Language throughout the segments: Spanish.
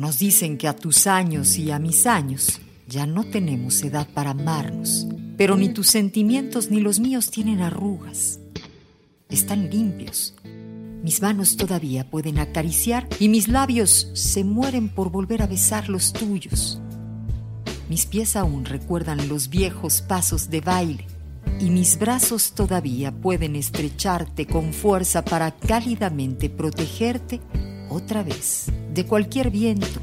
Nos dicen que a tus años y a mis años ya no tenemos edad para amarnos, pero ni tus sentimientos ni los míos tienen arrugas. Están limpios. Mis manos todavía pueden acariciar y mis labios se mueren por volver a besar los tuyos. Mis pies aún recuerdan los viejos pasos de baile y mis brazos todavía pueden estrecharte con fuerza para cálidamente protegerte otra vez de cualquier viento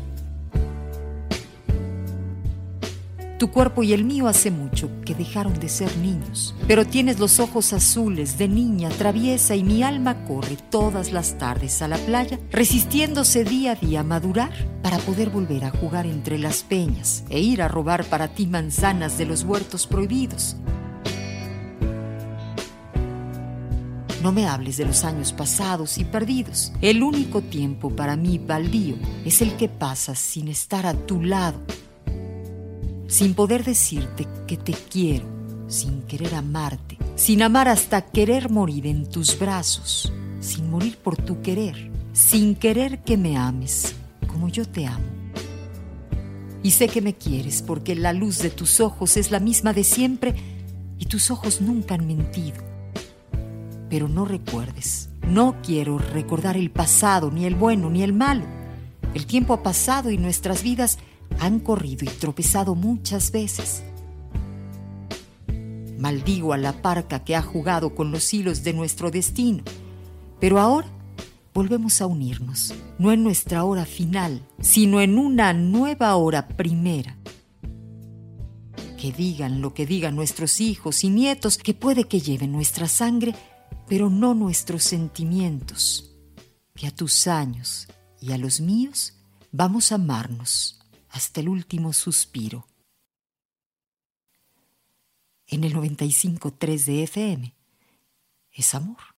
Tu cuerpo y el mío hace mucho que dejaron de ser niños, pero tienes los ojos azules de niña traviesa y mi alma corre todas las tardes a la playa, resistiéndose día a día a madurar para poder volver a jugar entre las peñas e ir a robar para ti manzanas de los huertos prohibidos. No me hables de los años pasados y perdidos. El único tiempo para mí baldío es el que pasas sin estar a tu lado sin poder decirte que te quiero, sin querer amarte, sin amar hasta querer morir en tus brazos, sin morir por tu querer, sin querer que me ames como yo te amo. Y sé que me quieres porque la luz de tus ojos es la misma de siempre y tus ojos nunca han mentido. Pero no recuerdes, no quiero recordar el pasado, ni el bueno, ni el malo. El tiempo ha pasado y nuestras vidas han corrido y tropezado muchas veces. Maldigo a la parca que ha jugado con los hilos de nuestro destino, pero ahora volvemos a unirnos, no en nuestra hora final, sino en una nueva hora primera. Que digan lo que digan nuestros hijos y nietos, que puede que lleven nuestra sangre, pero no nuestros sentimientos. Que a tus años y a los míos vamos a amarnos hasta el último suspiro. En el 95.3 de FM es amor.